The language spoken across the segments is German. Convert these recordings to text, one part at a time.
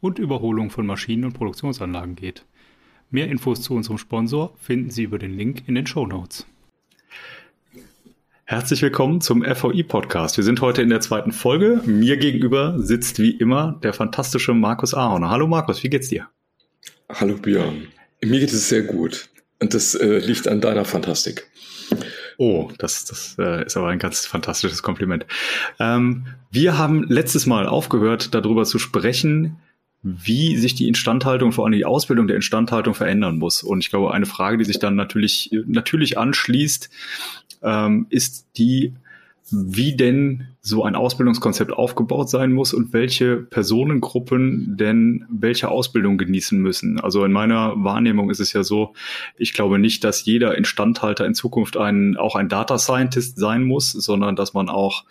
Überholung von Maschinen und Produktionsanlagen geht. Mehr Infos zu unserem Sponsor finden Sie über den Link in den Show Notes. Herzlich willkommen zum FVI Podcast. Wir sind heute in der zweiten Folge. Mir gegenüber sitzt wie immer der fantastische Markus Ahorner. Hallo Markus, wie geht's dir? Hallo Björn. Mir geht es sehr gut. Und das äh, liegt an deiner Fantastik. Oh, das, das äh, ist aber ein ganz fantastisches Kompliment. Ähm, wir haben letztes Mal aufgehört, darüber zu sprechen, wie sich die Instandhaltung, vor allem die Ausbildung der Instandhaltung verändern muss. Und ich glaube, eine Frage, die sich dann natürlich, natürlich anschließt, ähm, ist die, wie denn so ein Ausbildungskonzept aufgebaut sein muss und welche Personengruppen denn welche Ausbildung genießen müssen. Also in meiner Wahrnehmung ist es ja so, ich glaube nicht, dass jeder Instandhalter in Zukunft ein, auch ein Data Scientist sein muss, sondern dass man auch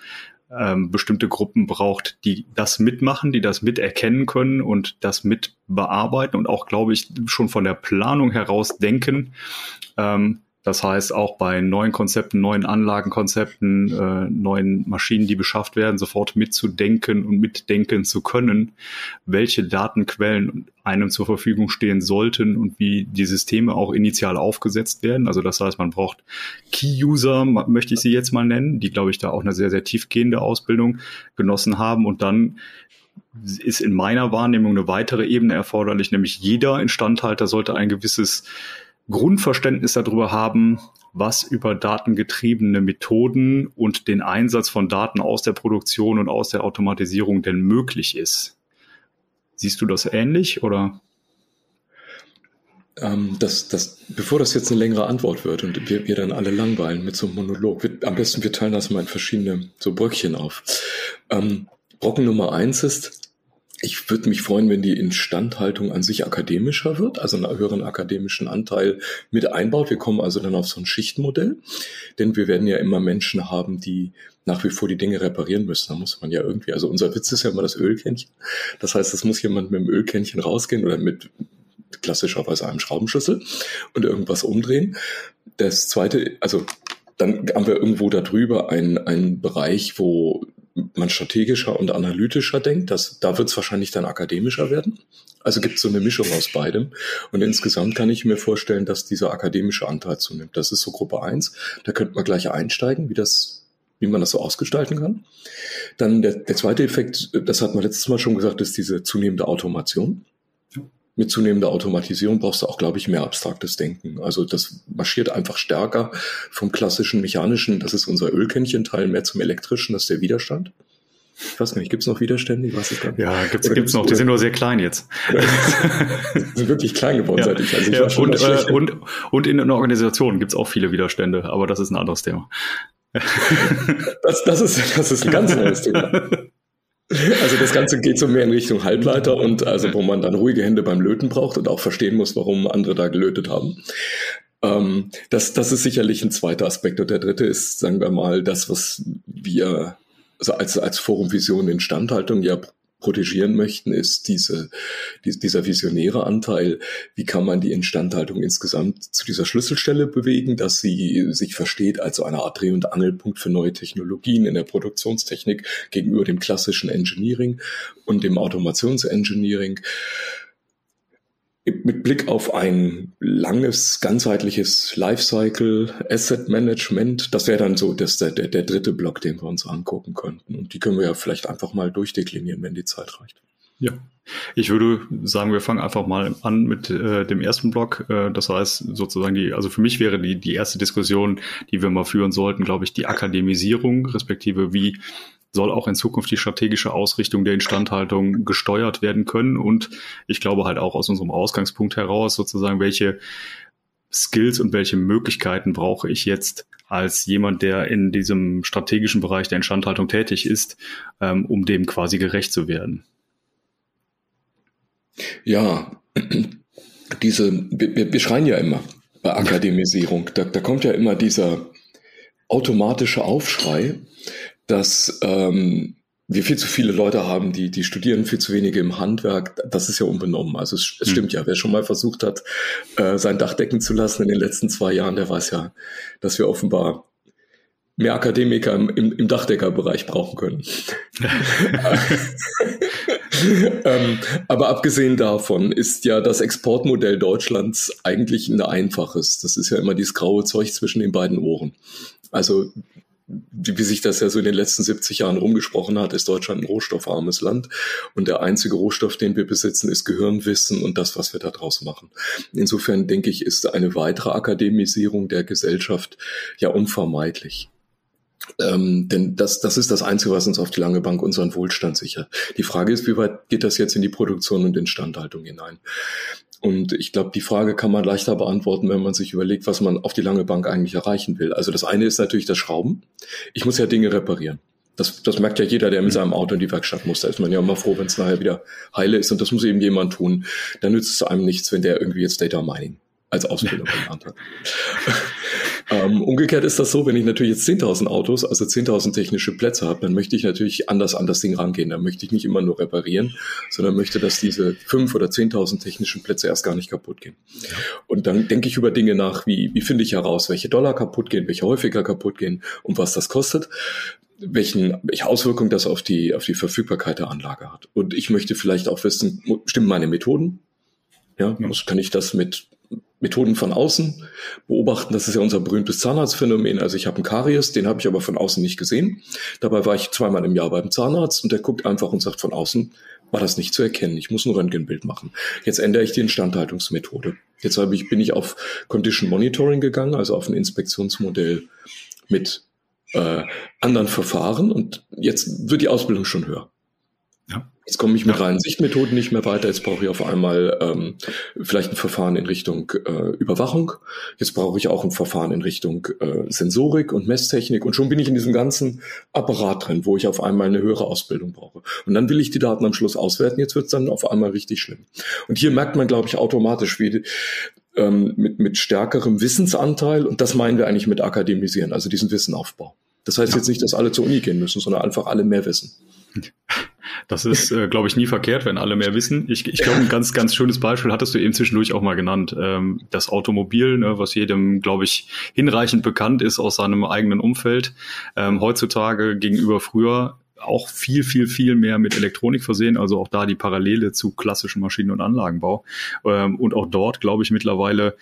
ähm, bestimmte Gruppen braucht, die das mitmachen, die das miterkennen können und das mit bearbeiten und auch, glaube ich, schon von der Planung heraus denken. Ähm, das heißt, auch bei neuen Konzepten, neuen Anlagenkonzepten, äh, neuen Maschinen, die beschafft werden, sofort mitzudenken und mitdenken zu können, welche Datenquellen einem zur Verfügung stehen sollten und wie die Systeme auch initial aufgesetzt werden. Also das heißt, man braucht Key-User, möchte ich sie jetzt mal nennen, die, glaube ich, da auch eine sehr, sehr tiefgehende Ausbildung genossen haben und dann ist in meiner Wahrnehmung eine weitere Ebene erforderlich, nämlich jeder Instandhalter sollte ein gewisses Grundverständnis darüber haben, was über datengetriebene Methoden und den Einsatz von Daten aus der Produktion und aus der Automatisierung denn möglich ist. Siehst du das ähnlich oder? Ähm, das, das, bevor das jetzt eine längere Antwort wird und wir, wir dann alle langweilen mit so einem Monolog, wir, am besten wir teilen das mal in verschiedene so Bröckchen auf. Ähm, Brocken Nummer eins ist, ich würde mich freuen, wenn die Instandhaltung an sich akademischer wird, also einen höheren akademischen Anteil mit einbaut. Wir kommen also dann auf so ein Schichtenmodell, denn wir werden ja immer Menschen haben, die nach wie vor die Dinge reparieren müssen. Da muss man ja irgendwie, also unser Witz ist ja immer das Ölkännchen. Das heißt, es muss jemand mit dem Ölkännchen rausgehen oder mit klassischerweise einem Schraubenschlüssel und irgendwas umdrehen. Das zweite, also dann haben wir irgendwo darüber einen, einen Bereich, wo man strategischer und analytischer denkt, das, da wird es wahrscheinlich dann akademischer werden. Also gibt es so eine Mischung aus beidem. Und insgesamt kann ich mir vorstellen, dass dieser akademische Anteil zunimmt. Das ist so Gruppe eins. Da könnte man gleich einsteigen, wie das, wie man das so ausgestalten kann. Dann der, der zweite Effekt, das hat man letztes Mal schon gesagt, ist diese zunehmende Automation mit zunehmender Automatisierung brauchst du auch, glaube ich, mehr abstraktes Denken. Also das marschiert einfach stärker vom klassischen mechanischen, das ist unser Ölkännchen-Teil, mehr zum elektrischen, das ist der Widerstand. Ich weiß nicht, gibt es noch Widerstände? Ich weiß es gar nicht. Ja, gibt es noch. Die sind nur sehr klein jetzt. die sind wirklich klein geworden, ja. seit ich. Also ich ja, und, äh, und, und in einer Organisation gibt es auch viele Widerstände, aber das ist ein anderes Thema. das, das, ist, das ist ein ganz neues Thema. Also das Ganze geht so mehr in Richtung Halbleiter und also wo man dann ruhige Hände beim Löten braucht und auch verstehen muss, warum andere da gelötet haben. Ähm, das, das ist sicherlich ein zweiter Aspekt. Und der dritte ist, sagen wir mal, das, was wir also als, als Forum Vision Instandhaltung ja protegieren möchten, ist diese, die, dieser visionäre Anteil. Wie kann man die Instandhaltung insgesamt zu dieser Schlüsselstelle bewegen, dass sie sich versteht als eine Art Dreh- und Angelpunkt für neue Technologien in der Produktionstechnik gegenüber dem klassischen Engineering und dem Automationsengineering mit Blick auf ein langes, ganzheitliches Lifecycle, Asset Management, das wäre dann so das, der, der dritte Block, den wir uns angucken könnten. Und die können wir ja vielleicht einfach mal durchdeklinieren, wenn die Zeit reicht. Ja, ich würde sagen, wir fangen einfach mal an mit äh, dem ersten Block. Äh, das heißt sozusagen die, also für mich wäre die, die erste Diskussion, die wir mal führen sollten, glaube ich, die Akademisierung, respektive wie soll auch in Zukunft die strategische Ausrichtung der Instandhaltung gesteuert werden können. Und ich glaube halt auch aus unserem Ausgangspunkt heraus sozusagen, welche Skills und welche Möglichkeiten brauche ich jetzt als jemand, der in diesem strategischen Bereich der Instandhaltung tätig ist, ähm, um dem quasi gerecht zu werden. Ja, diese, wir, wir schreien ja immer bei Akademisierung, da, da kommt ja immer dieser automatische Aufschrei, dass ähm, wir viel zu viele Leute haben, die, die studieren viel zu wenige im Handwerk. Das ist ja unbenommen. Also es, es stimmt hm. ja. Wer schon mal versucht hat, äh, sein Dach decken zu lassen in den letzten zwei Jahren, der weiß ja, dass wir offenbar mehr Akademiker im, im, im Dachdeckerbereich brauchen können. ähm, aber abgesehen davon ist ja das Exportmodell Deutschlands eigentlich ein einfaches. Das ist ja immer dieses graue Zeug zwischen den beiden Ohren. Also wie sich das ja so in den letzten 70 Jahren rumgesprochen hat, ist Deutschland ein rohstoffarmes Land. Und der einzige Rohstoff, den wir besitzen, ist Gehirnwissen und das, was wir da draus machen. Insofern denke ich, ist eine weitere Akademisierung der Gesellschaft ja unvermeidlich. Ähm, denn das, das ist das Einzige, was uns auf die lange Bank unseren Wohlstand sichert. Die Frage ist, wie weit geht das jetzt in die Produktion und Instandhaltung hinein? Und ich glaube, die Frage kann man leichter beantworten, wenn man sich überlegt, was man auf die lange Bank eigentlich erreichen will. Also das eine ist natürlich das Schrauben. Ich muss ja Dinge reparieren. Das, das merkt ja jeder, der mit seinem Auto in die Werkstatt muss. Da ist man ja immer froh, wenn es nachher wieder heile ist. Und das muss eben jemand tun. Da nützt es einem nichts, wenn der irgendwie jetzt Data Mining als Ausbildung gelernt hat. Ähm, umgekehrt ist das so, wenn ich natürlich jetzt 10.000 Autos, also 10.000 technische Plätze habe, dann möchte ich natürlich anders an das Ding rangehen. Dann möchte ich nicht immer nur reparieren, sondern möchte, dass diese 5.000 oder 10.000 technischen Plätze erst gar nicht kaputt gehen. Und dann denke ich über Dinge nach, wie, wie finde ich heraus, welche Dollar kaputt gehen, welche häufiger kaputt gehen und was das kostet welchen, welche Auswirkungen das auf die, auf die Verfügbarkeit der Anlage hat. Und ich möchte vielleicht auch wissen, stimmen meine Methoden? Ja, ja. kann ich das mit Methoden von außen beobachten. Das ist ja unser berühmtes Zahnarztphänomen. Also ich habe einen Karies, den habe ich aber von außen nicht gesehen. Dabei war ich zweimal im Jahr beim Zahnarzt und der guckt einfach und sagt von außen, war das nicht zu erkennen. Ich muss ein Röntgenbild machen. Jetzt ändere ich die Instandhaltungsmethode. Jetzt habe ich, bin ich auf Condition Monitoring gegangen, also auf ein Inspektionsmodell mit äh, anderen Verfahren und jetzt wird die Ausbildung schon höher. Jetzt komme ich mit reinen Sichtmethoden nicht mehr weiter. Jetzt brauche ich auf einmal ähm, vielleicht ein Verfahren in Richtung äh, Überwachung. Jetzt brauche ich auch ein Verfahren in Richtung äh, Sensorik und Messtechnik. Und schon bin ich in diesem ganzen Apparat drin, wo ich auf einmal eine höhere Ausbildung brauche. Und dann will ich die Daten am Schluss auswerten. Jetzt wird es dann auf einmal richtig schlimm. Und hier merkt man, glaube ich, automatisch, wie ähm, mit, mit stärkerem Wissensanteil. Und das meinen wir eigentlich mit Akademisieren, also diesen Wissenaufbau. Das heißt ja. jetzt nicht, dass alle zur Uni gehen müssen, sondern einfach alle mehr wissen. Das ist, äh, glaube ich, nie verkehrt, wenn alle mehr wissen. Ich, ich glaube, ein ganz, ganz schönes Beispiel hattest du eben zwischendurch auch mal genannt. Ähm, das Automobil, ne, was jedem, glaube ich, hinreichend bekannt ist aus seinem eigenen Umfeld. Ähm, heutzutage gegenüber früher auch viel, viel, viel mehr mit Elektronik versehen, also auch da die Parallele zu klassischen Maschinen- und Anlagenbau. Ähm, und auch dort, glaube ich, mittlerweile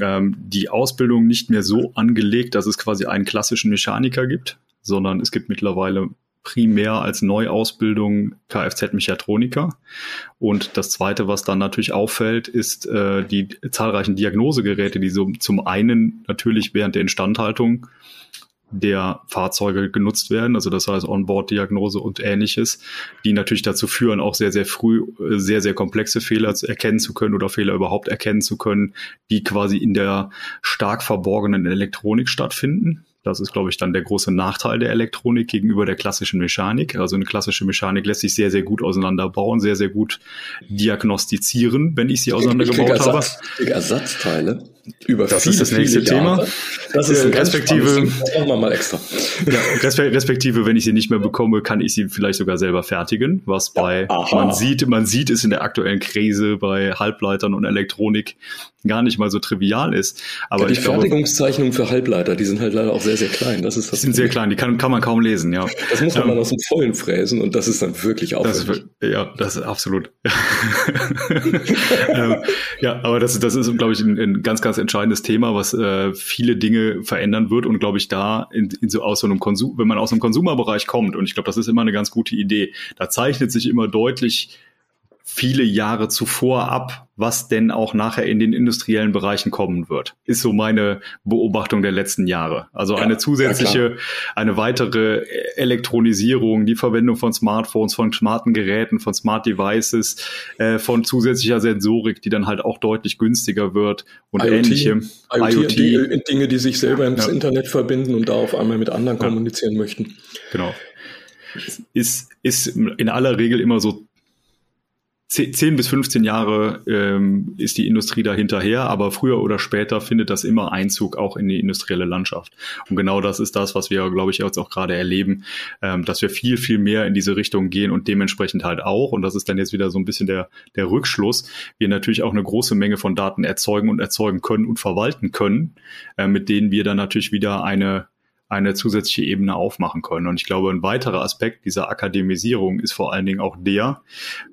ähm, die Ausbildung nicht mehr so angelegt, dass es quasi einen klassischen Mechaniker gibt, sondern es gibt mittlerweile primär als Neuausbildung Kfz-Mechatroniker. Und das Zweite, was dann natürlich auffällt, ist äh, die zahlreichen Diagnosegeräte, die so zum einen natürlich während der Instandhaltung der Fahrzeuge genutzt werden, also das heißt Onboard-Diagnose und ähnliches, die natürlich dazu führen, auch sehr, sehr früh äh, sehr, sehr komplexe Fehler erkennen zu können oder Fehler überhaupt erkennen zu können, die quasi in der stark verborgenen Elektronik stattfinden. Das ist, glaube ich, dann der große Nachteil der Elektronik gegenüber der klassischen Mechanik. Also eine klassische Mechanik lässt sich sehr, sehr gut auseinanderbauen, sehr, sehr gut diagnostizieren, wenn ich sie auseinandergebaut ich habe. Ersatzteile über das viele, ist das nächste Thema. Das ist ein respektive. Das machen wir mal extra. Ja, respektive, wenn ich sie nicht mehr bekomme, kann ich sie vielleicht sogar selber fertigen, was bei Aha. man sieht, man sieht es in der aktuellen Krise bei Halbleitern und Elektronik gar nicht mal so trivial ist. Aber ja, die Fertigungszeichnungen für Halbleiter, die sind halt leider auch sehr, sehr klein. Das ist das die sind sehr klein, die kann, kann man kaum lesen, ja. Das muss man ähm, dann aus dem Vollen fräsen und das ist dann wirklich aufwendig. Das ist, ja, das ist absolut. ähm, ja, aber das, das ist, glaube ich, ein, ein ganz, ganz entscheidendes Thema, was äh, viele Dinge verändern wird und glaube ich da in, in so aus so einem Konsum, wenn man aus einem Konsumerbereich kommt und ich glaube, das ist immer eine ganz gute Idee. Da zeichnet sich immer deutlich viele Jahre zuvor ab, was denn auch nachher in den industriellen Bereichen kommen wird. Ist so meine Beobachtung der letzten Jahre. Also ja, eine zusätzliche, ja eine weitere Elektronisierung, die Verwendung von Smartphones, von smarten Geräten, von Smart Devices, äh, von zusätzlicher Sensorik, die dann halt auch deutlich günstiger wird und IoT, ähnliche. IoT, IoT. Die, Dinge, die sich selber ins ja. Internet verbinden und da auf einmal mit anderen kommunizieren möchten. Genau. Ist, ist in aller Regel immer so 10 bis 15 Jahre ähm, ist die Industrie da hinterher, aber früher oder später findet das immer Einzug auch in die industrielle Landschaft. Und genau das ist das, was wir, glaube ich, jetzt auch gerade erleben, ähm, dass wir viel, viel mehr in diese Richtung gehen und dementsprechend halt auch, und das ist dann jetzt wieder so ein bisschen der, der Rückschluss, wir natürlich auch eine große Menge von Daten erzeugen und erzeugen können und verwalten können, äh, mit denen wir dann natürlich wieder eine eine zusätzliche Ebene aufmachen können. Und ich glaube, ein weiterer Aspekt dieser Akademisierung ist vor allen Dingen auch der,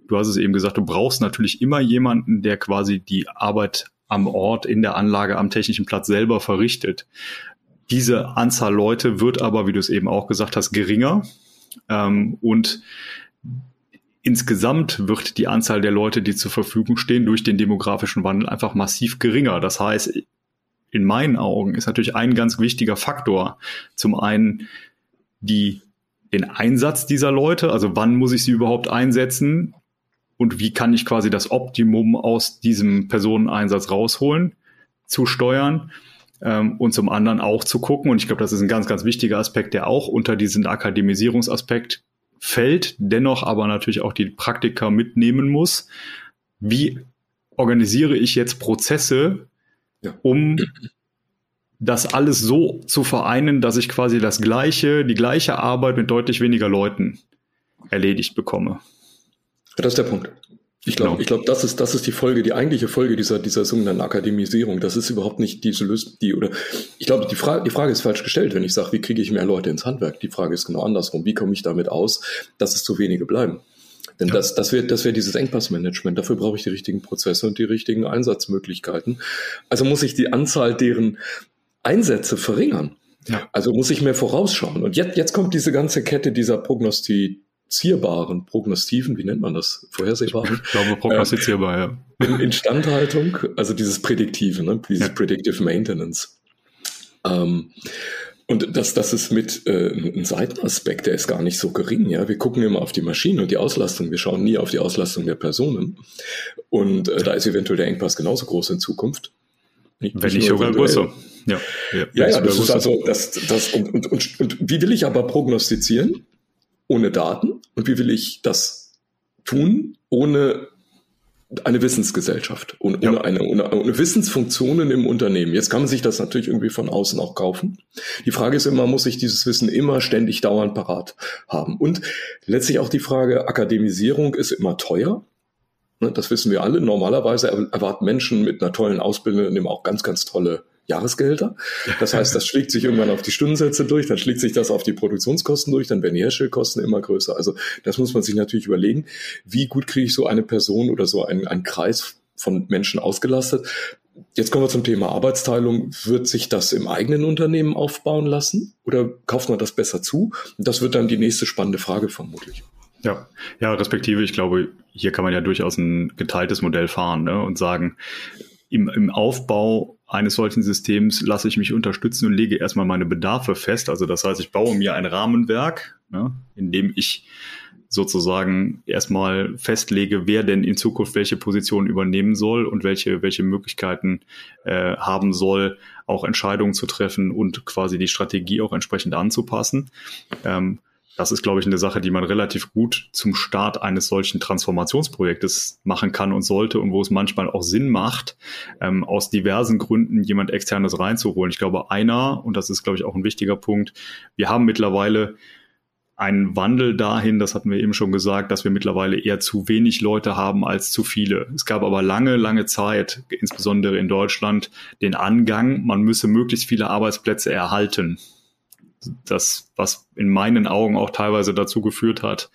du hast es eben gesagt, du brauchst natürlich immer jemanden, der quasi die Arbeit am Ort, in der Anlage, am technischen Platz selber verrichtet. Diese Anzahl Leute wird aber, wie du es eben auch gesagt hast, geringer. Ähm, und insgesamt wird die Anzahl der Leute, die zur Verfügung stehen, durch den demografischen Wandel einfach massiv geringer. Das heißt, in meinen Augen ist natürlich ein ganz wichtiger Faktor. Zum einen die, den Einsatz dieser Leute, also wann muss ich sie überhaupt einsetzen und wie kann ich quasi das Optimum aus diesem Personeneinsatz rausholen, zu steuern ähm, und zum anderen auch zu gucken, und ich glaube, das ist ein ganz, ganz wichtiger Aspekt, der auch unter diesen Akademisierungsaspekt fällt, dennoch aber natürlich auch die Praktika mitnehmen muss. Wie organisiere ich jetzt Prozesse, ja. um das alles so zu vereinen, dass ich quasi das gleiche, die gleiche Arbeit mit deutlich weniger Leuten erledigt bekomme. Das ist der Punkt. Ich glaube, genau. ich glaube, das ist, das ist die Folge, die eigentliche Folge dieser, dieser sogenannten Akademisierung. Das ist überhaupt nicht diese Lösung, die, oder, ich glaube, die Frage, die Frage ist falsch gestellt, wenn ich sage, wie kriege ich mehr Leute ins Handwerk? Die Frage ist genau andersrum. Wie komme ich damit aus, dass es zu wenige bleiben? Denn ja. das, das wäre das wäre dieses Engpassmanagement. Dafür brauche ich die richtigen Prozesse und die richtigen Einsatzmöglichkeiten. Also muss ich die Anzahl deren Einsätze verringern. Ja. Also muss ich mehr vorausschauen. Und jetzt, jetzt kommt diese ganze Kette dieser prognostizierbaren, prognostiven, wie nennt man das? Vorhersehbaren? Ich glaube, prognostizierbar, äh, ja. In Instandhaltung, also dieses Prädiktive, ne? dieses ja. Predictive Maintenance. Ähm, und das, das ist mit äh, ein Seitenaspekt, der ist gar nicht so gering. Ja, wir gucken immer auf die Maschinen und die Auslastung. Wir schauen nie auf die Auslastung der Personen. Und äh, da ist eventuell der Engpass genauso groß in Zukunft. Nicht, Wenn nicht sogar größer. Ja, ja, ja, ja das ist also das, das und, und, und, und wie will ich aber prognostizieren ohne Daten und wie will ich das tun ohne eine Wissensgesellschaft und ohne, ja. eine, ohne, ohne Wissensfunktionen im Unternehmen. Jetzt kann man sich das natürlich irgendwie von außen auch kaufen. Die Frage ist immer, muss ich dieses Wissen immer ständig dauernd parat haben? Und letztlich auch die Frage, Akademisierung ist immer teuer. Ne, das wissen wir alle. Normalerweise erwarten Menschen mit einer tollen Ausbildung eben auch ganz, ganz tolle Jahresgehälter. Das heißt, das schlägt sich irgendwann auf die Stundensätze durch, dann schlägt sich das auf die Produktionskosten durch, dann werden die Herstellkosten immer größer. Also das muss man sich natürlich überlegen, wie gut kriege ich so eine Person oder so einen, einen Kreis von Menschen ausgelastet. Jetzt kommen wir zum Thema Arbeitsteilung. Wird sich das im eigenen Unternehmen aufbauen lassen oder kauft man das besser zu? Das wird dann die nächste spannende Frage vermutlich. Ja, ja, respektive, ich glaube, hier kann man ja durchaus ein geteiltes Modell fahren ne, und sagen, im, im Aufbau eines solchen Systems lasse ich mich unterstützen und lege erstmal meine Bedarfe fest. Also das heißt, ich baue mir ein Rahmenwerk, ne, in dem ich sozusagen erstmal festlege, wer denn in Zukunft welche Position übernehmen soll und welche, welche Möglichkeiten äh, haben soll, auch Entscheidungen zu treffen und quasi die Strategie auch entsprechend anzupassen. Ähm, das ist, glaube ich, eine Sache, die man relativ gut zum Start eines solchen Transformationsprojektes machen kann und sollte und wo es manchmal auch Sinn macht, ähm, aus diversen Gründen jemand externes reinzuholen. Ich glaube, einer, und das ist, glaube ich, auch ein wichtiger Punkt, wir haben mittlerweile einen Wandel dahin, das hatten wir eben schon gesagt, dass wir mittlerweile eher zu wenig Leute haben als zu viele. Es gab aber lange, lange Zeit, insbesondere in Deutschland, den Angang, man müsse möglichst viele Arbeitsplätze erhalten das, was in meinen Augen auch teilweise dazu geführt hat,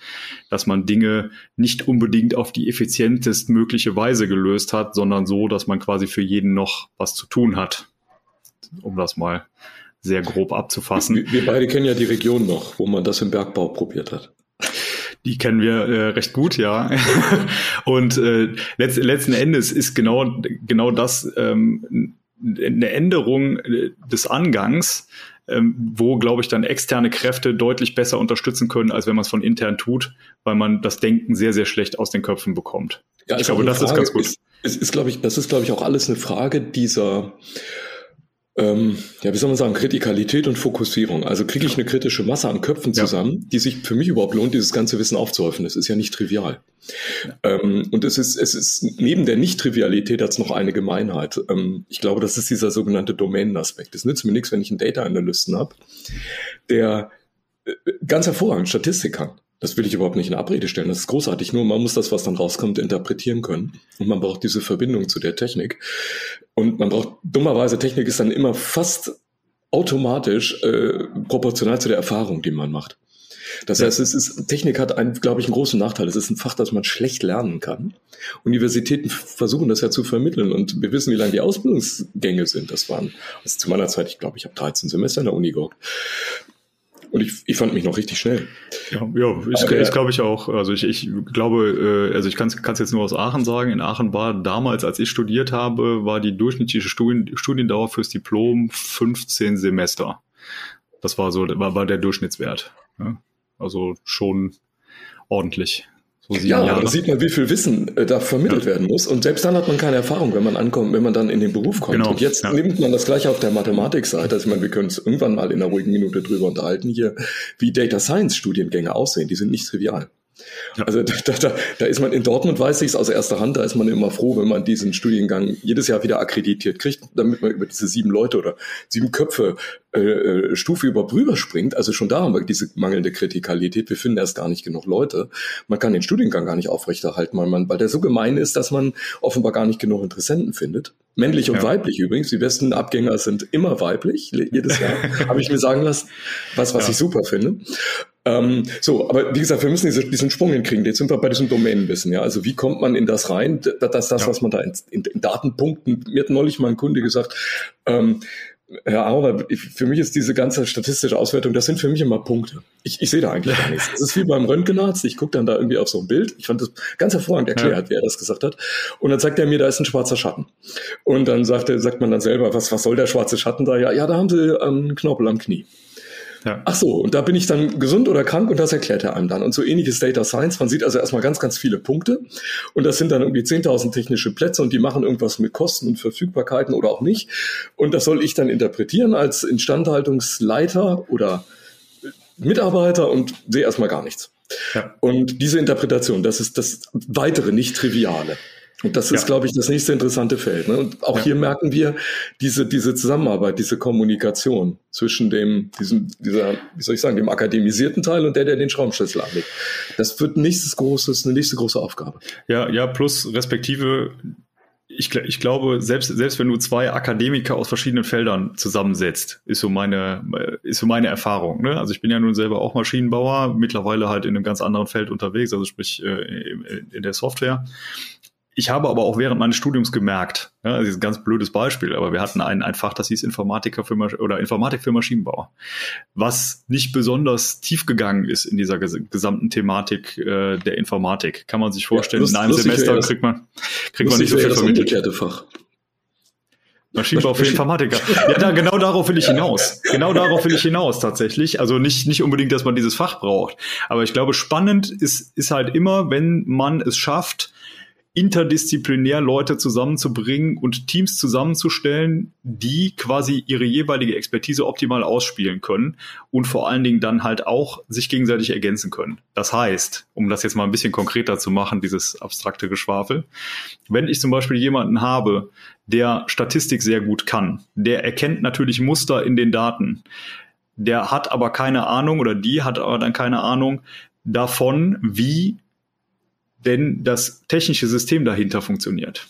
dass man Dinge nicht unbedingt auf die effizientest mögliche Weise gelöst hat, sondern so, dass man quasi für jeden noch was zu tun hat. Um das mal sehr grob abzufassen. Wir, wir beide kennen ja die Region noch, wo man das im Bergbau probiert hat. Die kennen wir äh, recht gut, ja. Und äh, letzt, letzten Endes ist genau genau das ähm, eine Änderung äh, des Angangs, ähm, wo, glaube ich, dann externe Kräfte deutlich besser unterstützen können, als wenn man es von intern tut, weil man das Denken sehr, sehr schlecht aus den Köpfen bekommt. Ja, ich glaube, das Frage, ist ganz gut. Ist, ist, ist glaube ich, das ist, glaube ich, auch alles eine Frage dieser ähm, ja, wie soll man sagen, Kritikalität und Fokussierung. Also kriege ich eine kritische Masse an Köpfen zusammen, ja. die sich für mich überhaupt lohnt, dieses ganze Wissen aufzuhäufen. Das ist ja nicht trivial. Ja. Ähm, und es ist, es ist neben der Nicht-Trivialität hat es noch eine Gemeinheit. Ähm, ich glaube, das ist dieser sogenannte Domänenaspekt. Es nützt mir nichts, wenn ich einen Data Analysten habe, der äh, ganz hervorragend Statistik kann. Das will ich überhaupt nicht in Abrede stellen. Das ist großartig. Nur man muss das, was dann rauskommt, interpretieren können. Und man braucht diese Verbindung zu der Technik. Und man braucht, dummerweise, Technik ist dann immer fast automatisch äh, proportional zu der Erfahrung, die man macht. Das heißt, es ist, Technik hat, einen, glaube ich, einen großen Nachteil. Es ist ein Fach, das man schlecht lernen kann. Universitäten versuchen das ja zu vermitteln und wir wissen, wie lange die Ausbildungsgänge sind. Das waren, also zu meiner Zeit, ich glaube, ich habe 13 Semester in der Uni gehabt. Und ich, ich fand mich noch richtig schnell. Ja, ja ich, ich glaube ich auch. Also ich, ich glaube, äh, also ich kann es jetzt nur aus Aachen sagen. In Aachen war damals, als ich studiert habe, war die durchschnittliche Studien, Studiendauer fürs Diplom 15 Semester. Das war so, war, war der Durchschnittswert. Ja? Also schon ordentlich. Ja, Jahre. da sieht man, wie viel Wissen äh, da vermittelt ja. werden muss. Und selbst dann hat man keine Erfahrung, wenn man ankommt, wenn man dann in den Beruf kommt. Genau. Und jetzt ja. nimmt man das gleich auf der Mathematikseite. Also ich meine, wir können uns irgendwann mal in einer ruhigen Minute drüber unterhalten hier, wie Data Science Studiengänge aussehen. Die sind nicht trivial. Ja. Also da, da, da ist man in Dortmund, weiß ich es aus erster Hand, da ist man immer froh, wenn man diesen Studiengang jedes Jahr wieder akkreditiert kriegt, damit man über diese sieben Leute oder sieben Köpfe äh, äh Stufe überhaupt rüberspringt. Also schon da haben wir diese mangelnde Kritikalität. Wir finden erst gar nicht genug Leute. Man kann den Studiengang gar nicht aufrechterhalten, weil, man, weil der so gemein ist, dass man offenbar gar nicht genug Interessenten findet. Männlich und ja. weiblich übrigens. Die besten Abgänger sind immer weiblich, jedes Jahr, habe ich mir sagen lassen, was, was ja. ich super finde. Ähm, so, aber wie gesagt, wir müssen diese, diesen Sprung hinkriegen. Jetzt sind wir bei diesem Domänenwissen. Ja, also wie kommt man in das rein? Das, das, das ja. was man da in, in, in, Datenpunkten. Mir hat neulich mal ein Kunde gesagt. Ähm, Herr Auer, für mich ist diese ganze statistische Auswertung, das sind für mich immer Punkte. Ich, ich sehe da eigentlich gar nichts. Das ist wie beim Röntgenarzt. Ich gucke dann da irgendwie auf so ein Bild. Ich fand das ganz hervorragend erklärt, ja. wie er das gesagt hat. Und dann sagt er mir, da ist ein schwarzer Schatten. Und dann sagt, er, sagt man dann selber, was, was soll der schwarze Schatten da? Ja, ja, da haben sie ähm, einen Knorpel am Knie. Ja. Ach so, und da bin ich dann gesund oder krank und das erklärt er einem dann. Und so ähnliches Data Science. Man sieht also erstmal ganz, ganz viele Punkte und das sind dann irgendwie 10.000 technische Plätze und die machen irgendwas mit Kosten und Verfügbarkeiten oder auch nicht. Und das soll ich dann interpretieren als Instandhaltungsleiter oder Mitarbeiter und sehe erstmal gar nichts. Ja. Und diese Interpretation, das ist das weitere, nicht triviale. Und das ist, ja. glaube ich, das nächste interessante Feld. Ne? Und auch ja. hier merken wir diese, diese Zusammenarbeit, diese Kommunikation zwischen dem, diesem, dieser, wie soll ich sagen, dem akademisierten Teil und der, der den Schraubenschlüssel anlegt. Das wird nächstes großes, eine nächste große Aufgabe. Ja, ja, plus respektive, ich, ich glaube, selbst, selbst wenn du zwei Akademiker aus verschiedenen Feldern zusammensetzt, ist so meine, ist so meine Erfahrung. Ne? Also ich bin ja nun selber auch Maschinenbauer, mittlerweile halt in einem ganz anderen Feld unterwegs, also sprich äh, in der Software. Ich habe aber auch während meines Studiums gemerkt, ja, das ist ein ganz blödes Beispiel, aber wir hatten ein, ein Fach, das hieß Informatiker für oder Informatik für Maschinenbau, was nicht besonders tief gegangen ist in dieser ges gesamten Thematik äh, der Informatik. Kann man sich vorstellen, ja, lust, in einem Semester kriegt man kriegt man nicht so viel vermittelt. Fach. Maschinenbau für Informatiker. Ja, da, genau darauf will ich hinaus. Genau darauf will ich hinaus tatsächlich. Also nicht, nicht unbedingt, dass man dieses Fach braucht. Aber ich glaube, spannend ist, ist halt immer, wenn man es schafft, interdisziplinär Leute zusammenzubringen und Teams zusammenzustellen, die quasi ihre jeweilige Expertise optimal ausspielen können und vor allen Dingen dann halt auch sich gegenseitig ergänzen können. Das heißt, um das jetzt mal ein bisschen konkreter zu machen, dieses abstrakte Geschwafel, wenn ich zum Beispiel jemanden habe, der Statistik sehr gut kann, der erkennt natürlich Muster in den Daten, der hat aber keine Ahnung oder die hat aber dann keine Ahnung davon, wie denn das technische System dahinter funktioniert.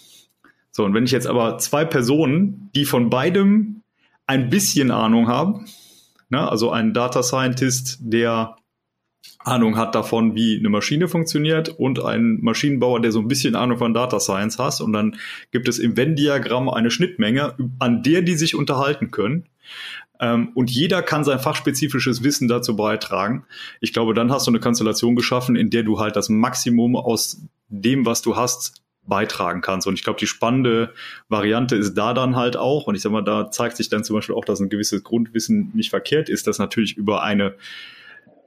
So, und wenn ich jetzt aber zwei Personen, die von beidem ein bisschen Ahnung haben, ne, also ein Data Scientist, der Ahnung hat davon, wie eine Maschine funktioniert und ein Maschinenbauer, der so ein bisschen Ahnung von Data Science hat und dann gibt es im Venn-Diagramm eine Schnittmenge, an der die sich unterhalten können, und jeder kann sein fachspezifisches Wissen dazu beitragen. Ich glaube, dann hast du eine Konstellation geschaffen, in der du halt das Maximum aus dem, was du hast, beitragen kannst. Und ich glaube, die spannende Variante ist da dann halt auch, und ich sag mal, da zeigt sich dann zum Beispiel auch, dass ein gewisses Grundwissen nicht verkehrt ist, dass natürlich über eine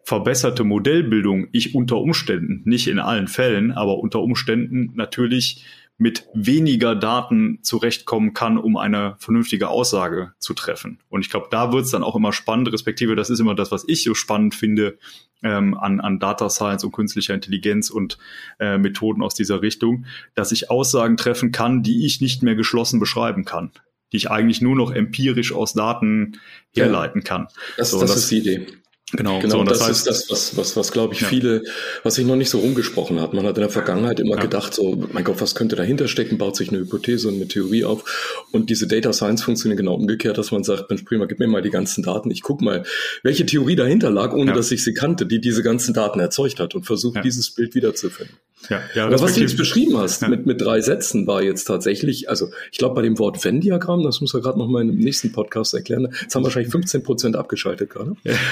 verbesserte Modellbildung ich unter Umständen, nicht in allen Fällen, aber unter Umständen natürlich mit weniger Daten zurechtkommen kann, um eine vernünftige Aussage zu treffen. Und ich glaube, da wird es dann auch immer spannend, respektive das ist immer das, was ich so spannend finde ähm, an, an Data Science und künstlicher Intelligenz und äh, Methoden aus dieser Richtung, dass ich Aussagen treffen kann, die ich nicht mehr geschlossen beschreiben kann die ich eigentlich nur noch empirisch aus Daten herleiten kann. Das, so, das, das ist die Idee. Genau, genau so, das, das heißt, ist das, was, was, was glaube ich, ja. viele, was sich noch nicht so rumgesprochen hat. Man hat in der Vergangenheit immer ja. gedacht, so, mein Gott, was könnte dahinter stecken, baut sich eine Hypothese und eine Theorie auf. Und diese Data Science funktioniert genau umgekehrt, dass man sagt, Mensch, prima, gib mir mal die ganzen Daten. Ich guck mal, welche Theorie dahinter lag, ohne ja. dass ich sie kannte, die diese ganzen Daten erzeugt hat und versucht, dieses Bild wiederzufinden. Ja, ja, Aber was du jetzt beschrieben hast ja. mit, mit drei Sätzen war jetzt tatsächlich, also ich glaube bei dem Wort Venn-Diagramm, das muss er gerade noch mal im nächsten Podcast erklären, jetzt haben wahrscheinlich 15 Prozent abgeschaltet gerade. Ja.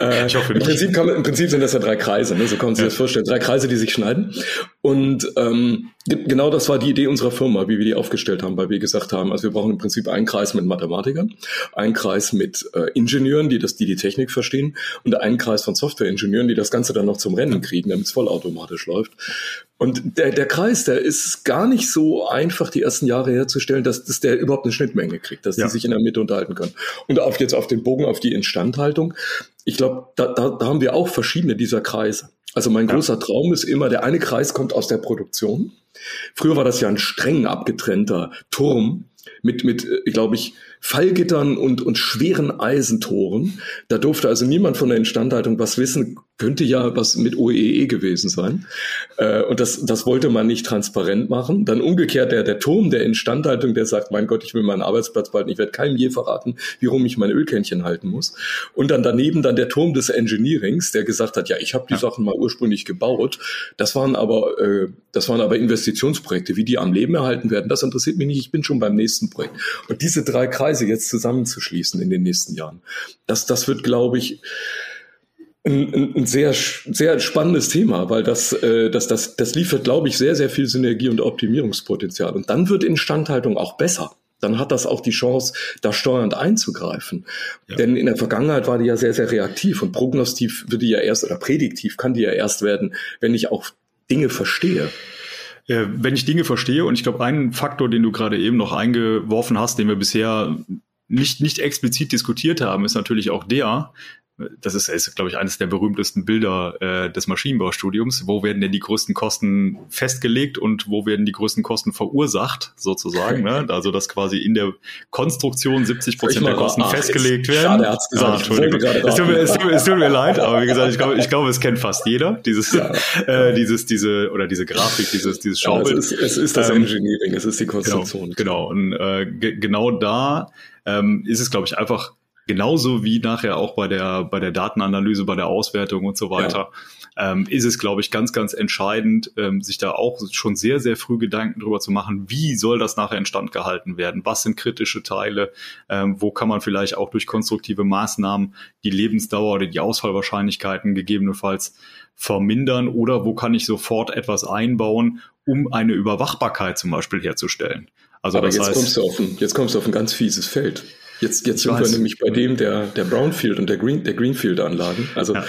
Äh, ich hoffe nicht. Im Prinzip, kann, Im Prinzip sind das ja drei Kreise, ne? so kann man sich ja. das vorstellen. Drei Kreise, die sich schneiden. Und ähm, genau das war die Idee unserer Firma, wie wir die aufgestellt haben, weil wir gesagt haben, also wir brauchen im Prinzip einen Kreis mit Mathematikern, einen Kreis mit äh, Ingenieuren, die das, die die Technik verstehen, und einen Kreis von Softwareingenieuren, die das Ganze dann noch zum Rennen kriegen, damit es vollautomatisch läuft. Und der, der Kreis, der ist gar nicht so einfach, die ersten Jahre herzustellen, dass, dass der überhaupt eine Schnittmenge kriegt, dass ja. die sich in der Mitte unterhalten können. Und auf jetzt auf den Bogen, auf die Instandhaltung. Ich glaube, da, da, da haben wir auch verschiedene dieser Kreise. Also mein ja. großer Traum ist immer, der eine Kreis kommt aus der Produktion. Früher war das ja ein streng abgetrennter Turm mit, mit, äh, glaube ich, Fallgittern und, und schweren Eisentoren. Da durfte also niemand von der Instandhaltung was wissen, könnte ja was mit OEE e gewesen sein. Äh, und das, das wollte man nicht transparent machen. Dann umgekehrt der, der Turm der Instandhaltung, der sagt, mein Gott, ich will meinen Arbeitsplatz behalten, ich werde keinem je verraten, wie rum ich mein Ölkännchen halten muss. Und dann daneben dann der Turm des Engineerings, der gesagt hat, ja, ich habe die ja. Sachen mal ursprünglich gebaut. Das waren aber, äh, das waren aber Investitionsprojekte. Wie die am Leben erhalten werden, das interessiert mich nicht. Ich bin schon beim nächsten Projekt. Und diese drei Kreise jetzt zusammenzuschließen in den nächsten Jahren, das, das wird, glaube ich, ein, ein sehr, sehr spannendes Thema, weil das, äh, das, das, das liefert, glaube ich, sehr, sehr viel Synergie und Optimierungspotenzial. Und dann wird Instandhaltung auch besser. Dann hat das auch die Chance, da steuernd einzugreifen. Ja. Denn in der Vergangenheit war die ja sehr, sehr reaktiv und prognostiv wird die ja erst oder prädiktiv kann die ja erst werden, wenn ich auch Dinge verstehe. Äh, wenn ich Dinge verstehe, und ich glaube, ein Faktor, den du gerade eben noch eingeworfen hast, den wir bisher nicht, nicht explizit diskutiert haben, ist natürlich auch der, das ist, ist glaube ich, eines der berühmtesten Bilder äh, des Maschinenbaustudiums. Wo werden denn die größten Kosten festgelegt und wo werden die größten Kosten verursacht, sozusagen? ne? Also, dass quasi in der Konstruktion 70 Prozent der Kosten festgelegt werden. Schade, er hat's gesagt. Ah, Entschuldigung. Es tut, mir, es, tut mir, es tut mir leid, aber wie gesagt, ich glaube, ich glaube, es kennt fast jeder, dieses, ja. äh, dieses, diese, oder diese Grafik, dieses, dieses Schaubild. Ja, es, ist, es ist das ähm, Engineering, es ist die Konstruktion. Genau, genau. Und äh, genau da ähm, ist es, glaube ich, einfach genauso wie nachher auch bei der, bei der Datenanalyse, bei der Auswertung und so weiter, ja. ähm, ist es, glaube ich, ganz, ganz entscheidend, ähm, sich da auch schon sehr, sehr früh Gedanken drüber zu machen, wie soll das nachher instand gehalten werden? Was sind kritische Teile? Ähm, wo kann man vielleicht auch durch konstruktive Maßnahmen die Lebensdauer oder die Ausfallwahrscheinlichkeiten gegebenenfalls vermindern? Oder wo kann ich sofort etwas einbauen, um eine Überwachbarkeit zum Beispiel herzustellen? Also Aber das jetzt heißt, kommst du auf ein, jetzt kommst du auf ein ganz fieses Feld. Jetzt, jetzt sind wir nämlich bei dem der, der Brownfield und der, Green, der Greenfield-Anlagen. Also ja.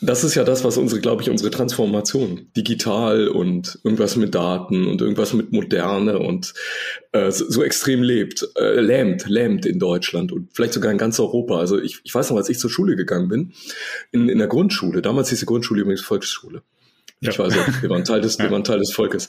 das ist ja das, was unsere, glaube ich, unsere Transformation, digital und irgendwas mit Daten und irgendwas mit Moderne und äh, so, so extrem lebt, äh, lähmt, lähmt in Deutschland und vielleicht sogar in ganz Europa. Also ich, ich weiß noch, als ich zur Schule gegangen bin, in, in der Grundschule, damals hieß die Grundschule übrigens Volksschule. Ja. Ich weiß auch, wir waren Teil des, wir waren Teil des Volkes.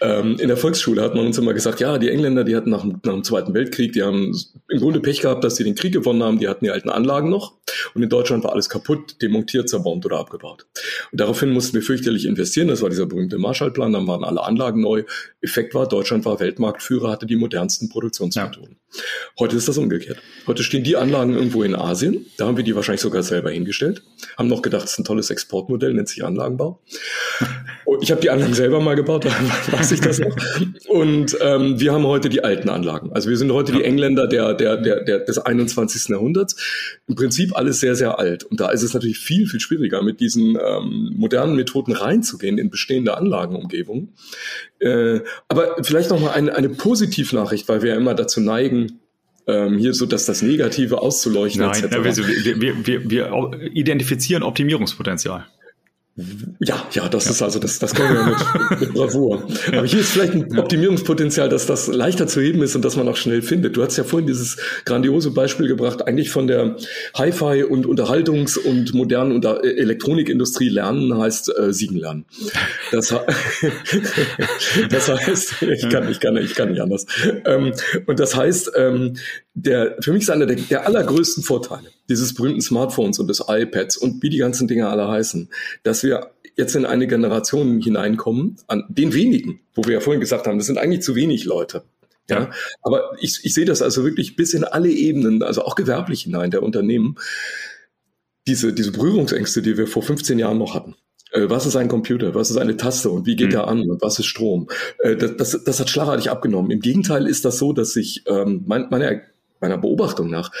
Ähm, in der Volksschule hat man uns immer gesagt, ja, die Engländer, die hatten nach, nach dem Zweiten Weltkrieg, die haben im Grunde Pech gehabt, dass sie den Krieg gewonnen haben, die hatten die alten Anlagen noch und in Deutschland war alles kaputt, demontiert, zerbombt oder abgebaut. Und daraufhin mussten wir fürchterlich investieren, das war dieser berühmte Marshallplan, dann waren alle Anlagen neu. Effekt war, Deutschland war Weltmarktführer, hatte die modernsten Produktionsmethoden. Ja. Heute ist das umgekehrt. Heute stehen die Anlagen irgendwo in Asien, da haben wir die wahrscheinlich sogar selber hingestellt, haben noch gedacht, es ist ein tolles Exportmodell, nennt sich Anlagenbau. Ich habe die Anlagen selber mal gebaut, da weiß ich das noch. Und ähm, wir haben heute die alten Anlagen. Also wir sind heute ja. die Engländer der, der, der, der, des 21. Jahrhunderts. Im Prinzip alles sehr, sehr alt. Und da ist es natürlich viel, viel schwieriger, mit diesen ähm, modernen Methoden reinzugehen in bestehende Anlagenumgebungen. Äh, aber vielleicht noch mal eine, Positivnachricht, weil wir ja immer dazu neigen, ähm, hier so dass das Negative auszuleuchten. Nein, wir, wir, wir, wir identifizieren Optimierungspotenzial. Ja, ja, das ja. ist also, das, das können wir mit, mit Bravour. Aber hier ist vielleicht ein Optimierungspotenzial, dass das leichter zu heben ist und dass man auch schnell findet. Du hast ja vorhin dieses grandiose Beispiel gebracht, eigentlich von der Hi-Fi und Unterhaltungs- und modernen und äh, Elektronikindustrie lernen heißt äh, siegen lernen. Das, das heißt, ich kann, ich kann, ich kann nicht anders. Ähm, und das heißt, ähm, der, für mich ist einer der, der allergrößten Vorteile dieses berühmten Smartphones und des iPads und wie die ganzen Dinge alle heißen, dass wir jetzt in eine Generation hineinkommen, an den wenigen, wo wir ja vorhin gesagt haben, das sind eigentlich zu wenig Leute. Ja, ja. aber ich, ich sehe das also wirklich bis in alle Ebenen, also auch gewerblich hinein der Unternehmen, diese, diese Berührungsängste, die wir vor 15 Jahren noch hatten. Äh, was ist ein Computer? Was ist eine Taste? Und wie geht mhm. er an? Und was ist Strom? Äh, das, das, das hat schlagartig abgenommen. Im Gegenteil ist das so, dass sich ähm, mein, meine meiner Beobachtung nach,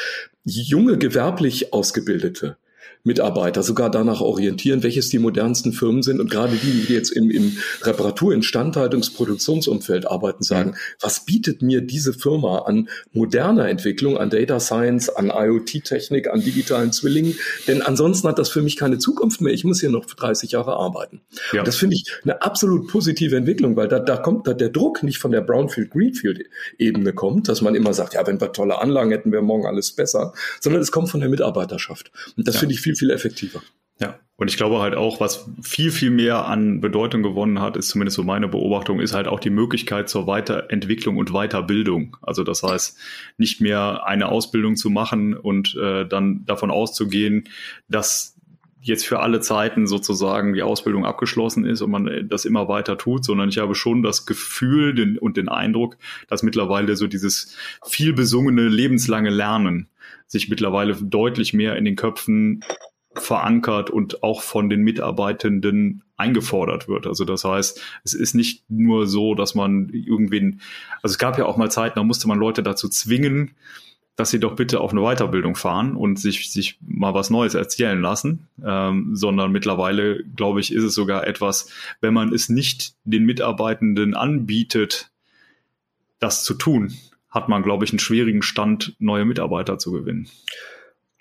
junge gewerblich Ausgebildete Mitarbeiter sogar danach orientieren, welches die modernsten Firmen sind. Und gerade die, die jetzt im, im Reparatur-, Instandhaltungs-, Produktionsumfeld arbeiten, sagen, was bietet mir diese Firma an moderner Entwicklung, an Data Science, an IoT-Technik, an digitalen Zwillingen? Denn ansonsten hat das für mich keine Zukunft mehr. Ich muss hier noch 30 Jahre arbeiten. Ja. Das finde ich eine absolut positive Entwicklung, weil da, da kommt da der Druck nicht von der Brownfield-Greenfield-Ebene kommt, dass man immer sagt, ja, wenn wir tolle Anlagen hätten, wäre morgen alles besser, sondern es kommt von der Mitarbeiterschaft. Und das ja. finde ich viel, viel effektiver. Ja, und ich glaube halt auch, was viel, viel mehr an Bedeutung gewonnen hat, ist zumindest so meine Beobachtung, ist halt auch die Möglichkeit zur Weiterentwicklung und Weiterbildung. Also das heißt, nicht mehr eine Ausbildung zu machen und äh, dann davon auszugehen, dass jetzt für alle Zeiten sozusagen die Ausbildung abgeschlossen ist und man das immer weiter tut, sondern ich habe schon das Gefühl den, und den Eindruck, dass mittlerweile so dieses viel besungene lebenslange Lernen sich mittlerweile deutlich mehr in den Köpfen verankert und auch von den Mitarbeitenden eingefordert wird. Also das heißt, es ist nicht nur so, dass man irgendwen, also es gab ja auch mal Zeiten, da musste man Leute dazu zwingen, dass sie doch bitte auf eine Weiterbildung fahren und sich, sich mal was Neues erzählen lassen, ähm, sondern mittlerweile, glaube ich, ist es sogar etwas, wenn man es nicht den Mitarbeitenden anbietet, das zu tun, hat man, glaube ich, einen schwierigen Stand, neue Mitarbeiter zu gewinnen.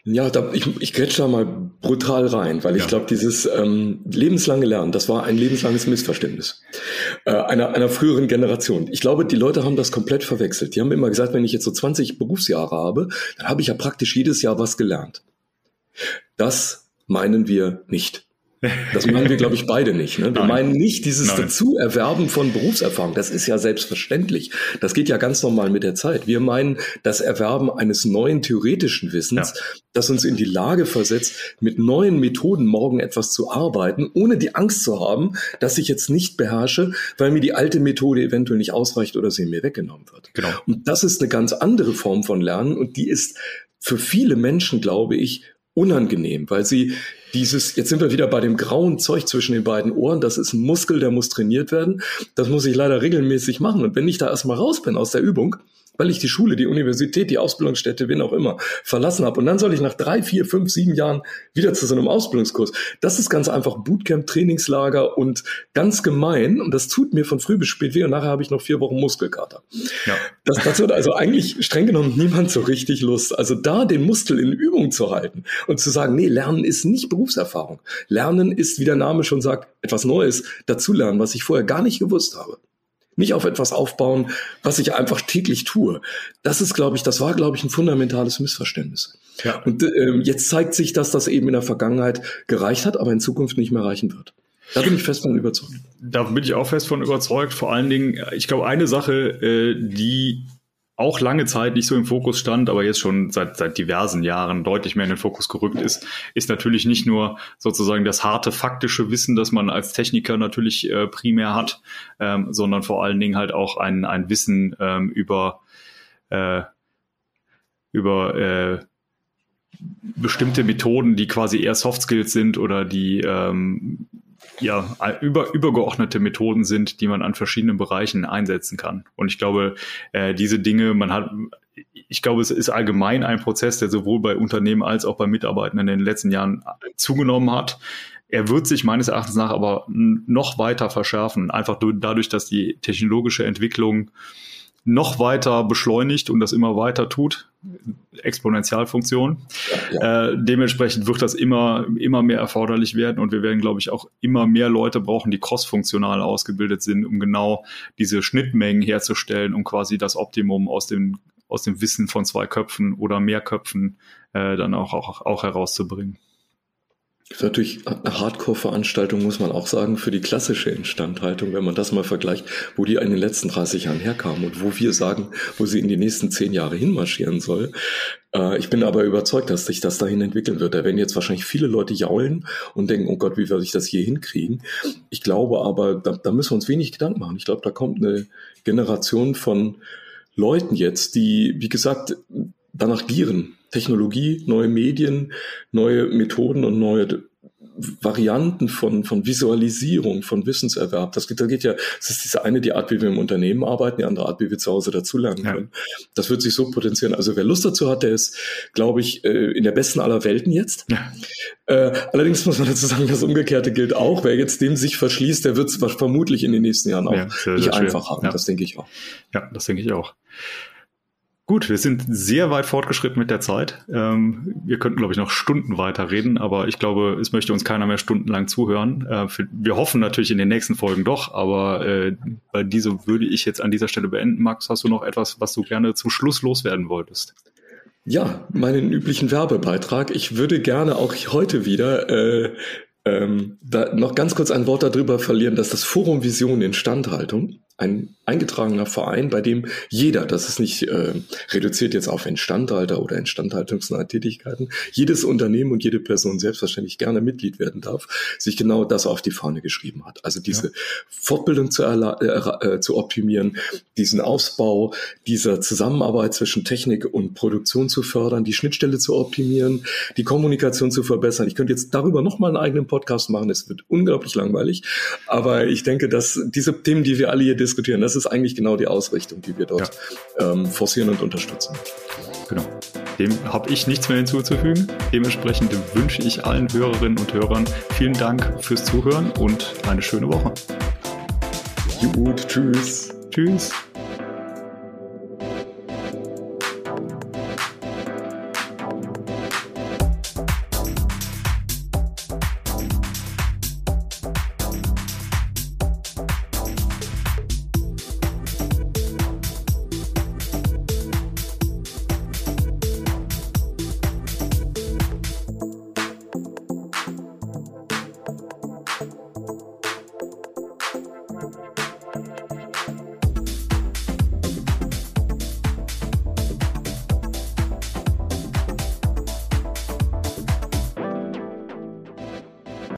Ja, da, ich, ich grätsch da mal brutal rein, weil ich ja. glaube, dieses ähm, lebenslange Lernen, das war ein lebenslanges Missverständnis äh, einer, einer früheren Generation. Ich glaube, die Leute haben das komplett verwechselt. Die haben immer gesagt, wenn ich jetzt so 20 Berufsjahre habe, dann habe ich ja praktisch jedes Jahr was gelernt. Das meinen wir nicht. Das meinen wir, glaube ich, beide nicht. Ne? Wir Nein. meinen nicht dieses Nein. Dazuerwerben von Berufserfahrung. Das ist ja selbstverständlich. Das geht ja ganz normal mit der Zeit. Wir meinen das Erwerben eines neuen theoretischen Wissens, ja. das uns in die Lage versetzt, mit neuen Methoden morgen etwas zu arbeiten, ohne die Angst zu haben, dass ich jetzt nicht beherrsche, weil mir die alte Methode eventuell nicht ausreicht oder sie mir weggenommen wird. Genau. Und das ist eine ganz andere Form von Lernen und die ist für viele Menschen, glaube ich, unangenehm, weil sie dieses, jetzt sind wir wieder bei dem grauen Zeug zwischen den beiden Ohren, das ist ein Muskel, der muss trainiert werden. Das muss ich leider regelmäßig machen. Und wenn ich da erstmal raus bin aus der Übung, weil ich die Schule, die Universität, die Ausbildungsstätte, wen auch immer, verlassen habe. Und dann soll ich nach drei, vier, fünf, sieben Jahren wieder zu so einem Ausbildungskurs. Das ist ganz einfach Bootcamp, Trainingslager und ganz gemein. Und das tut mir von früh bis spät weh. Und nachher habe ich noch vier Wochen Muskelkater. Ja. Das, das wird also eigentlich streng genommen niemand so richtig Lust. Also da den Muskel in Übung zu halten und zu sagen, nee, Lernen ist nicht Berufserfahrung. Lernen ist, wie der Name schon sagt, etwas Neues dazulernen, was ich vorher gar nicht gewusst habe nicht auf etwas aufbauen, was ich einfach täglich tue. Das ist, glaube ich, das war, glaube ich, ein fundamentales Missverständnis. Ja. Und äh, jetzt zeigt sich, dass das eben in der Vergangenheit gereicht hat, aber in Zukunft nicht mehr reichen wird. Da bin ich fest von überzeugt. Da bin ich auch fest von überzeugt. Vor allen Dingen, ich glaube, eine Sache, äh, die auch lange Zeit nicht so im Fokus stand, aber jetzt schon seit, seit diversen Jahren deutlich mehr in den Fokus gerückt ist, ist natürlich nicht nur sozusagen das harte faktische Wissen, das man als Techniker natürlich äh, primär hat, ähm, sondern vor allen Dingen halt auch ein, ein Wissen ähm, über, äh, über äh, bestimmte Methoden, die quasi eher Soft Skills sind oder die ähm, ja, über, übergeordnete Methoden sind, die man an verschiedenen Bereichen einsetzen kann. Und ich glaube, äh, diese Dinge, man hat, ich glaube, es ist allgemein ein Prozess, der sowohl bei Unternehmen als auch bei Mitarbeitern in den letzten Jahren zugenommen hat. Er wird sich meines Erachtens nach aber noch weiter verschärfen, einfach dadurch, dass die technologische Entwicklung noch weiter beschleunigt und das immer weiter tut. Exponentialfunktion. Ja. Äh, dementsprechend wird das immer, immer mehr erforderlich werden und wir werden, glaube ich, auch immer mehr Leute brauchen, die cross-funktional ausgebildet sind, um genau diese Schnittmengen herzustellen, um quasi das Optimum aus dem, aus dem Wissen von zwei Köpfen oder mehr Köpfen äh, dann auch, auch, auch herauszubringen. Das ist natürlich eine Hardcore-Veranstaltung, muss man auch sagen, für die klassische Instandhaltung, wenn man das mal vergleicht, wo die in den letzten 30 Jahren herkamen und wo wir sagen, wo sie in die nächsten zehn Jahre hinmarschieren soll. Äh, ich bin aber überzeugt, dass sich das dahin entwickeln wird. Da werden jetzt wahrscheinlich viele Leute jaulen und denken, oh Gott, wie werde ich das hier hinkriegen? Ich glaube aber, da, da müssen wir uns wenig Gedanken machen. Ich glaube, da kommt eine Generation von Leuten jetzt, die, wie gesagt, danach gieren, Technologie, neue Medien, neue Methoden und neue Varianten von, von Visualisierung, von Wissenserwerb. Das geht, da geht ja, das ist diese eine die Art, wie wir im Unternehmen arbeiten, die andere Art, wie wir zu Hause dazulernen können. Ja. Das wird sich so potenzieren. Also wer Lust dazu hat, der ist, glaube ich, äh, in der besten aller Welten jetzt. Ja. Äh, allerdings muss man dazu sagen, das Umgekehrte gilt auch. Wer jetzt dem sich verschließt, der wird es vermutlich in den nächsten Jahren auch ja, sehr, nicht sehr einfach haben. Das denke ich auch. Ja, das denke ich auch. Gut, wir sind sehr weit fortgeschritten mit der Zeit. Ähm, wir könnten, glaube ich, noch Stunden weiter reden, aber ich glaube, es möchte uns keiner mehr stundenlang zuhören. Äh, für, wir hoffen natürlich in den nächsten Folgen doch, aber äh, bei dieser würde ich jetzt an dieser Stelle beenden. Max, hast du noch etwas, was du gerne zum Schluss loswerden wolltest? Ja, meinen üblichen Werbebeitrag. Ich würde gerne auch heute wieder äh, ähm, noch ganz kurz ein Wort darüber verlieren, dass das Forum Vision Instandhaltung ein eingetragener Verein, bei dem jeder, das ist nicht äh, reduziert jetzt auf Instandhalter oder instandhaltungsnahe Tätigkeiten, jedes Unternehmen und jede Person selbstverständlich gerne Mitglied werden darf, sich genau das auf die Fahne geschrieben hat. Also diese ja. Fortbildung zu, äh, äh, zu optimieren, diesen Ausbau dieser Zusammenarbeit zwischen Technik und Produktion zu fördern, die Schnittstelle zu optimieren, die Kommunikation zu verbessern. Ich könnte jetzt darüber nochmal einen eigenen Podcast machen, es wird unglaublich langweilig, aber ich denke, dass diese Themen, die wir alle hier diskutieren. Das ist eigentlich genau die Ausrichtung, die wir dort ja. ähm, forcieren und unterstützen. Genau. Dem habe ich nichts mehr hinzuzufügen. Dementsprechend wünsche ich allen Hörerinnen und Hörern vielen Dank fürs Zuhören und eine schöne Woche. Gut, tschüss. Tschüss.